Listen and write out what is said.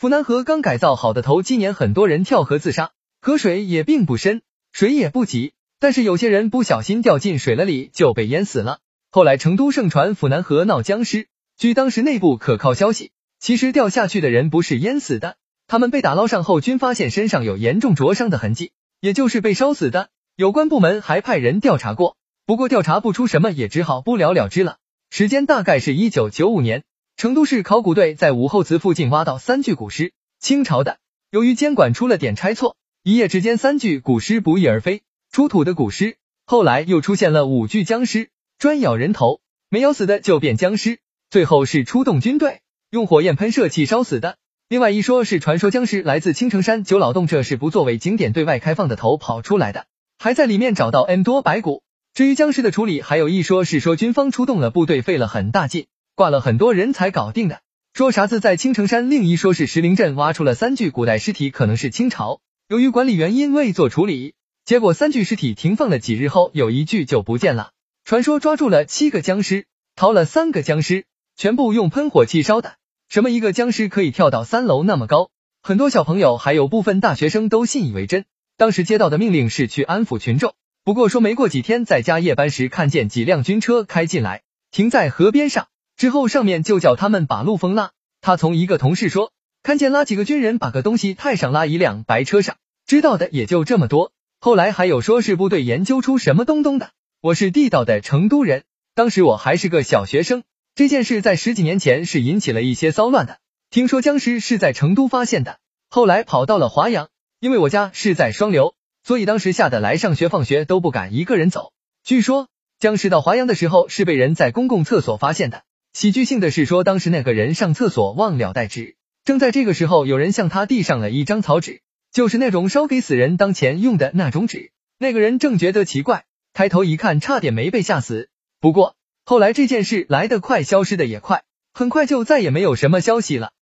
府南河刚改造好的头，今年很多人跳河自杀，河水也并不深，水也不急，但是有些人不小心掉进水了里就被淹死了。后来成都盛传府南河闹僵尸，据当时内部可靠消息，其实掉下去的人不是淹死的，他们被打捞上后均发现身上有严重灼伤的痕迹，也就是被烧死的。有关部门还派人调查过，不过调查不出什么，也只好不了了之了。时间大概是一九九五年。成都市考古队在武侯祠附近挖到三具古尸，清朝的。由于监管出了点差错，一夜之间三具古尸不翼而飞。出土的古尸后来又出现了五具僵尸，专咬人头，没咬死的就变僵尸。最后是出动军队，用火焰喷射器烧死的。另外一说是传说僵尸来自青城山九老洞，这是不作为景点对外开放的头跑出来的，还在里面找到 N 多白骨。至于僵尸的处理，还有一说是说军方出动了部队，费了很大劲。挂了很多人才搞定的。说啥子在青城山，另一说是石林镇挖出了三具古代尸体，可能是清朝。由于管理原因未做处理，结果三具尸体停放了几日后，有一具就不见了。传说抓住了七个僵尸，逃了三个僵尸，全部用喷火器烧的。什么一个僵尸可以跳到三楼那么高？很多小朋友还有部分大学生都信以为真。当时接到的命令是去安抚群众，不过说没过几天，在加夜班时看见几辆军车开进来，停在河边上。之后上面就叫他们把路封了。他从一个同事说，看见拉几个军人把个东西太上拉一辆白车上，知道的也就这么多。后来还有说是部队研究出什么东东的。我是地道的成都人，当时我还是个小学生。这件事在十几年前是引起了一些骚乱的。听说僵尸是在成都发现的，后来跑到了华阳，因为我家是在双流，所以当时吓得来上学放学都不敢一个人走。据说僵尸到华阳的时候是被人在公共厕所发现的。喜剧性的是说，当时那个人上厕所忘了带纸，正在这个时候，有人向他递上了一张草纸，就是那种烧给死人当钱用的那种纸。那个人正觉得奇怪，抬头一看，差点没被吓死。不过后来这件事来得快，消失的也快，很快就再也没有什么消息了。